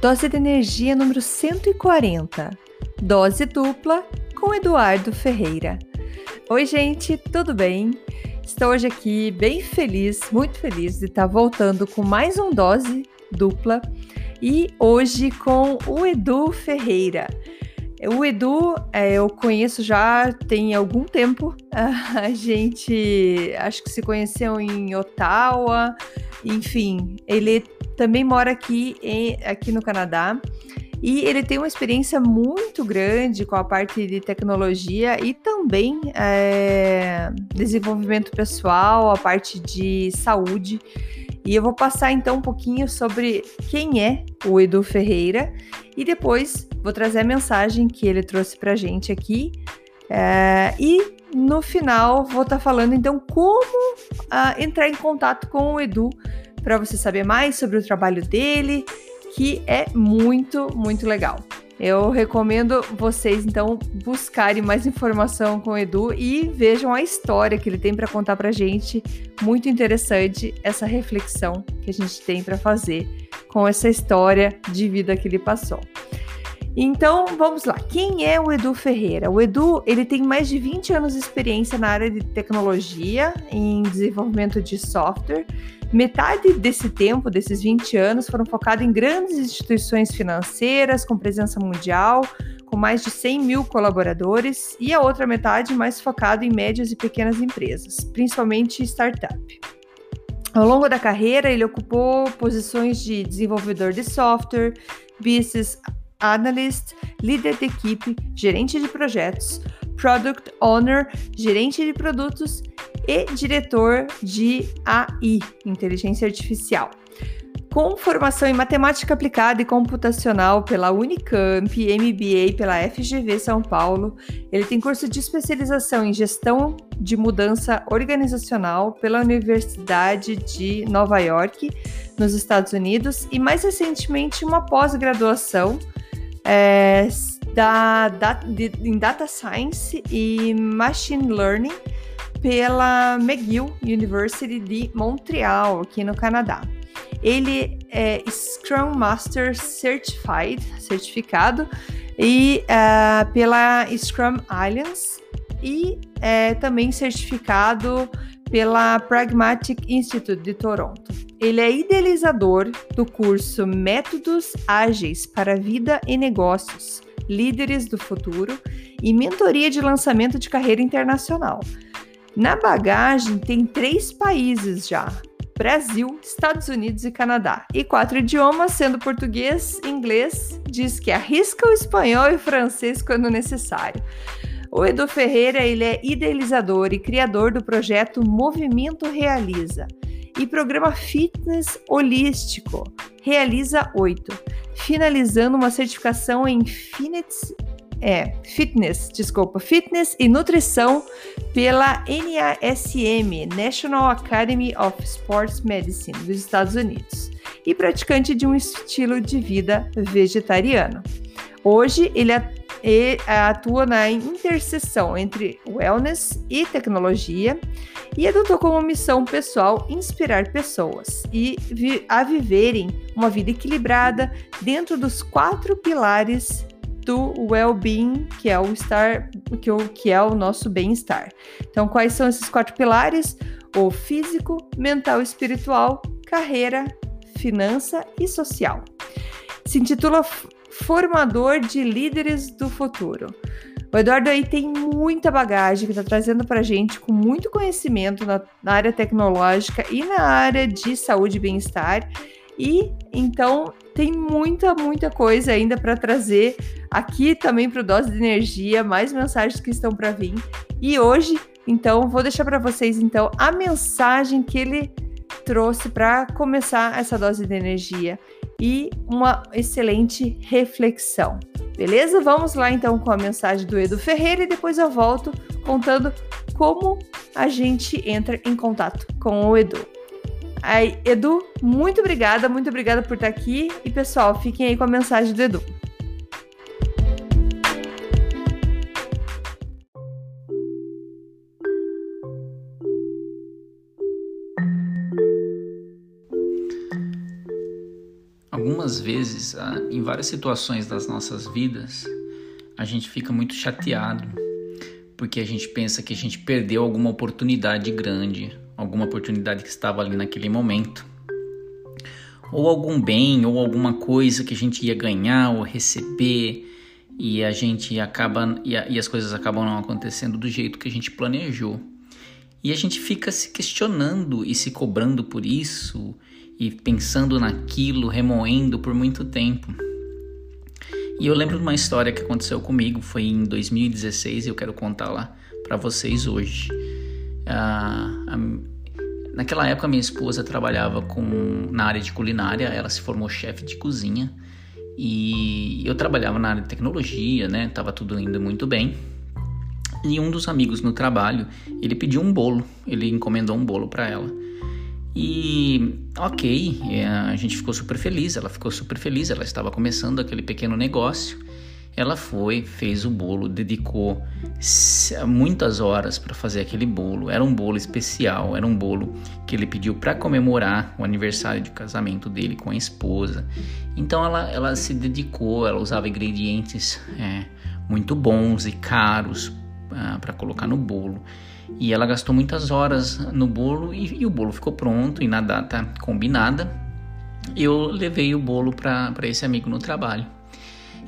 Dose de energia número 140. Dose dupla com Eduardo Ferreira. Oi, gente, tudo bem? Estou hoje aqui bem feliz, muito feliz de estar voltando com mais um dose dupla e hoje com o Edu Ferreira. O Edu é, eu conheço já tem algum tempo. A gente acho que se conheceu em Ottawa. Enfim, ele também mora aqui, em, aqui no Canadá. E ele tem uma experiência muito grande com a parte de tecnologia e também é, desenvolvimento pessoal, a parte de saúde. E eu vou passar então um pouquinho sobre quem é o Edu Ferreira e depois vou trazer a mensagem que ele trouxe para gente aqui. É, e no final vou estar tá falando então como uh, entrar em contato com o Edu para você saber mais sobre o trabalho dele, que é muito, muito legal. Eu recomendo vocês então buscarem mais informação com o Edu e vejam a história que ele tem para contar para gente. Muito interessante essa reflexão que a gente tem para fazer com essa história de vida que ele passou. Então, vamos lá. Quem é o Edu Ferreira? O Edu, ele tem mais de 20 anos de experiência na área de tecnologia, em desenvolvimento de software. Metade desse tempo, desses 20 anos, foram focados em grandes instituições financeiras com presença mundial, com mais de 100 mil colaboradores, e a outra metade mais focado em médias e pequenas empresas, principalmente startup. Ao longo da carreira, ele ocupou posições de desenvolvedor de software, business analyst, líder de equipe, gerente de projetos, product owner, gerente de produtos e diretor de AI, inteligência artificial. Com formação em matemática aplicada e computacional pela Unicamp, MBA pela FGV São Paulo, ele tem curso de especialização em gestão de mudança organizacional pela Universidade de Nova York, nos Estados Unidos, e mais recentemente uma pós-graduação é, da, da, de, em Data Science e Machine Learning pela McGill University de Montreal, aqui no Canadá. Ele é Scrum Master Certified, certificado, e uh, pela Scrum Alliance e é também certificado pela Pragmatic Institute de Toronto. Ele é idealizador do curso Métodos Ágeis para Vida e Negócios, Líderes do Futuro e Mentoria de Lançamento de Carreira Internacional. Na bagagem tem três países já: Brasil, Estados Unidos e Canadá. E quatro idiomas, sendo português, inglês, diz que arrisca o espanhol e francês quando necessário. O Edu Ferreira ele é idealizador e criador do projeto Movimento Realiza e programa Fitness Holístico Realiza 8, finalizando uma certificação em fitness, é, fitness, desculpa, fitness e nutrição pela NASM, National Academy of Sports Medicine dos Estados Unidos, e praticante de um estilo de vida vegetariano. Hoje ele é e é, atua na interseção entre wellness e tecnologia e adotou como missão pessoal inspirar pessoas e vi a viverem uma vida equilibrada dentro dos quatro pilares do well-being, que é o estar, que, o, que é o nosso bem-estar. Então, quais são esses quatro pilares? O físico, mental, espiritual, carreira, finança e social. Se intitula formador de líderes do futuro. O Eduardo aí tem muita bagagem que está trazendo para a gente com muito conhecimento na, na, área tecnológica e na área de saúde e bem-estar. E então tem muita, muita coisa ainda para trazer aqui também para o Dose de Energia, mais mensagens que estão para vir. E hoje, Então, vou deixar para vocês então a mensagem que ele trouxe para começar essa dose de energia e uma excelente reflexão. Beleza? Vamos lá então com a mensagem do Edu Ferreira e depois eu volto contando como a gente entra em contato com o Edu. Aí, Edu, muito obrigada, muito obrigada por estar aqui e pessoal, fiquem aí com a mensagem do Edu. Algumas vezes, ah, em várias situações das nossas vidas, a gente fica muito chateado porque a gente pensa que a gente perdeu alguma oportunidade grande, alguma oportunidade que estava ali naquele momento, ou algum bem, ou alguma coisa que a gente ia ganhar ou receber e a gente acaba e, a, e as coisas acabam não acontecendo do jeito que a gente planejou. E a gente fica se questionando e se cobrando por isso e pensando naquilo, remoendo por muito tempo. E eu lembro de uma história que aconteceu comigo, foi em 2016 e eu quero contar lá para vocês hoje. Ah, a, naquela época minha esposa trabalhava com na área de culinária, ela se formou chefe de cozinha e eu trabalhava na área de tecnologia, né? Tava tudo indo muito bem. E um dos amigos no trabalho, ele pediu um bolo, ele encomendou um bolo para ela. E ok, é, a gente ficou super feliz, ela ficou super feliz, ela estava começando aquele pequeno negócio. Ela foi, fez o bolo, dedicou muitas horas para fazer aquele bolo. Era um bolo especial, era um bolo que ele pediu para comemorar o aniversário de casamento dele com a esposa. Então ela, ela se dedicou, ela usava ingredientes é, muito bons e caros ah, para colocar no bolo. E ela gastou muitas horas no bolo e, e o bolo ficou pronto e na data combinada. Eu levei o bolo para esse amigo no trabalho.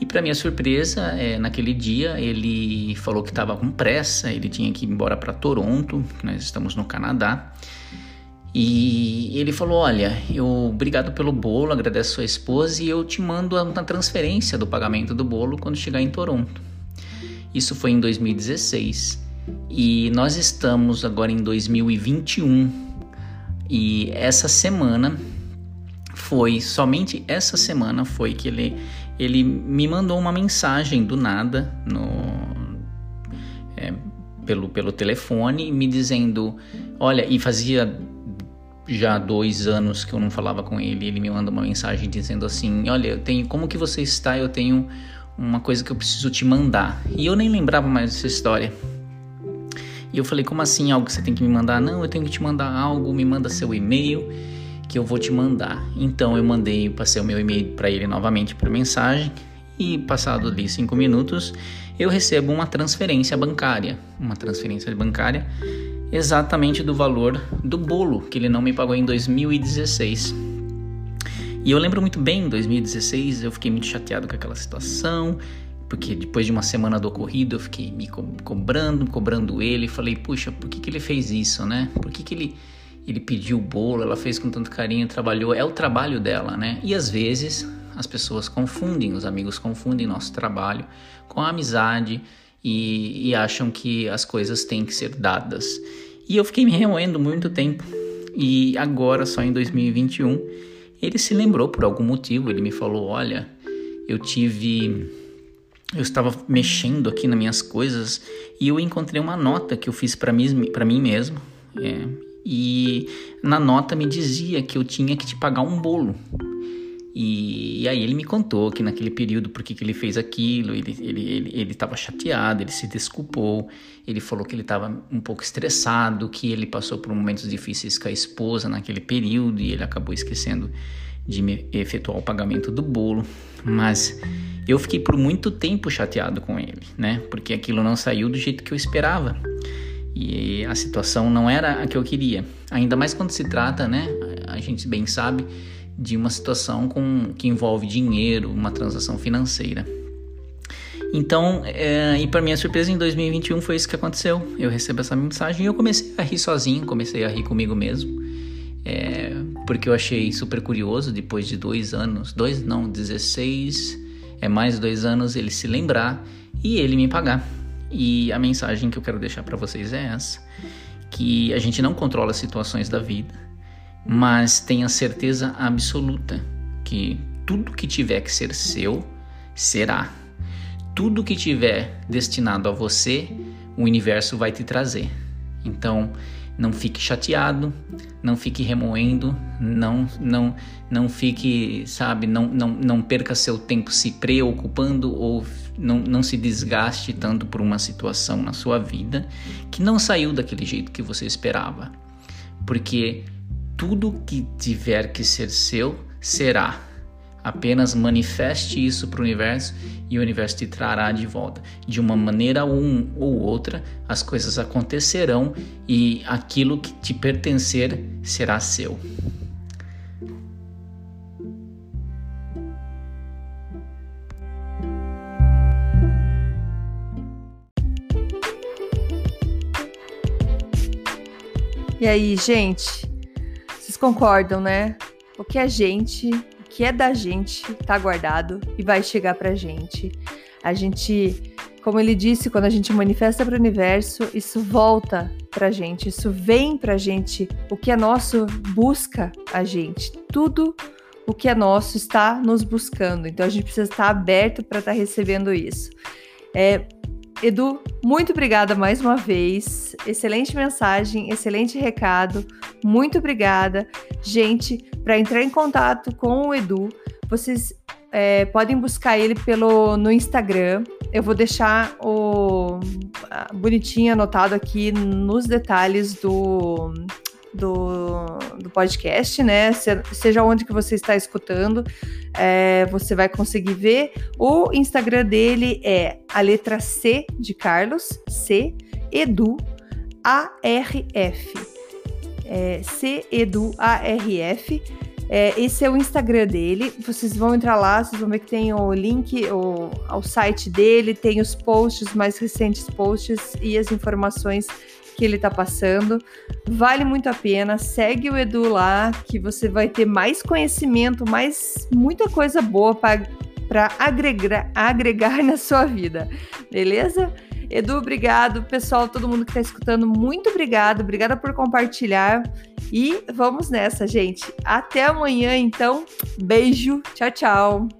E para minha surpresa, é, naquele dia ele falou que estava com pressa, ele tinha que ir embora para Toronto, nós estamos no Canadá. E ele falou: Olha, eu obrigado pelo bolo, agradeço a sua esposa e eu te mando uma transferência do pagamento do bolo quando chegar em Toronto. Isso foi em 2016. E nós estamos agora em 2021 e essa semana foi somente essa semana foi que ele ele me mandou uma mensagem do nada no é, pelo pelo telefone me dizendo olha e fazia já dois anos que eu não falava com ele ele me mandou uma mensagem dizendo assim olha eu tenho como que você está? Eu tenho uma coisa que eu preciso te mandar. E eu nem lembrava mais dessa história e eu falei, como assim algo que você tem que me mandar? Não, eu tenho que te mandar algo, me manda seu e-mail que eu vou te mandar. Então eu mandei, passei o meu e-mail para ele novamente por mensagem e passado ali cinco minutos eu recebo uma transferência bancária, uma transferência bancária exatamente do valor do bolo que ele não me pagou em 2016. E eu lembro muito bem, em 2016 eu fiquei muito chateado com aquela situação porque depois de uma semana do ocorrido eu fiquei me co cobrando, cobrando ele, falei, puxa, por que, que ele fez isso, né? Por que, que ele, ele pediu o bolo, ela fez com tanto carinho, trabalhou, é o trabalho dela, né? E às vezes as pessoas confundem, os amigos confundem nosso trabalho com a amizade e, e acham que as coisas têm que ser dadas. E eu fiquei me remoendo muito tempo e agora, só em 2021, ele se lembrou por algum motivo, ele me falou, olha, eu tive eu estava mexendo aqui nas minhas coisas e eu encontrei uma nota que eu fiz para mim, mim mesmo. É, e na nota me dizia que eu tinha que te pagar um bolo. E, e aí ele me contou que naquele período por que ele fez aquilo, ele estava ele, ele, ele chateado, ele se desculpou, ele falou que ele estava um pouco estressado, que ele passou por momentos difíceis com a esposa naquele período e ele acabou esquecendo de me efetuar o pagamento do bolo. Mas eu fiquei por muito tempo chateado com ele, né? Porque aquilo não saiu do jeito que eu esperava. E a situação não era a que eu queria. Ainda mais quando se trata, né? A gente bem sabe de uma situação com, que envolve dinheiro, uma transação financeira. Então, é, e para minha surpresa, em 2021 foi isso que aconteceu. Eu recebo essa mensagem e eu comecei a rir sozinho, comecei a rir comigo mesmo, é, porque eu achei super curioso depois de dois anos, dois não, 16 é mais dois anos ele se lembrar e ele me pagar. E a mensagem que eu quero deixar para vocês é essa: que a gente não controla as situações da vida, mas tenha certeza absoluta que tudo que tiver que ser seu será. Tudo que tiver destinado a você, o universo vai te trazer. Então, não fique chateado, não fique remoendo, não não não fique, sabe, não não, não perca seu tempo se preocupando ou não, não se desgaste tanto por uma situação na sua vida que não saiu daquele jeito que você esperava. Porque tudo que tiver que ser seu será. Apenas manifeste isso para o universo e o universo te trará de volta. De uma maneira um ou outra, as coisas acontecerão e aquilo que te pertencer será seu. E aí, gente, vocês concordam, né? O que a gente que é da gente tá guardado e vai chegar pra gente. A gente, como ele disse, quando a gente manifesta para o universo, isso volta pra gente, isso vem pra gente. O que é nosso busca a gente. Tudo o que é nosso está nos buscando. Então a gente precisa estar aberto para estar tá recebendo isso. É, Edu, muito obrigada mais uma vez. Excelente mensagem, excelente recado. Muito obrigada. Gente, para entrar em contato com o Edu, vocês é, podem buscar ele pelo no Instagram. Eu vou deixar o bonitinho anotado aqui nos detalhes do, do, do podcast, né? seja onde que você está escutando, é, você vai conseguir ver. O Instagram dele é a letra C de Carlos, C, Edu, ARF. É, C, Edu, ARF. É, esse é o Instagram dele. Vocês vão entrar lá, vocês vão ver que tem o link o, ao site dele, tem os posts, mais recentes posts e as informações que ele tá passando. Vale muito a pena. Segue o Edu lá, que você vai ter mais conhecimento, mais muita coisa boa para agregar, agregar na sua vida. Beleza? Edu, obrigado. Pessoal, todo mundo que está escutando, muito obrigado. Obrigada por compartilhar. E vamos nessa, gente. Até amanhã, então. Beijo. Tchau, tchau.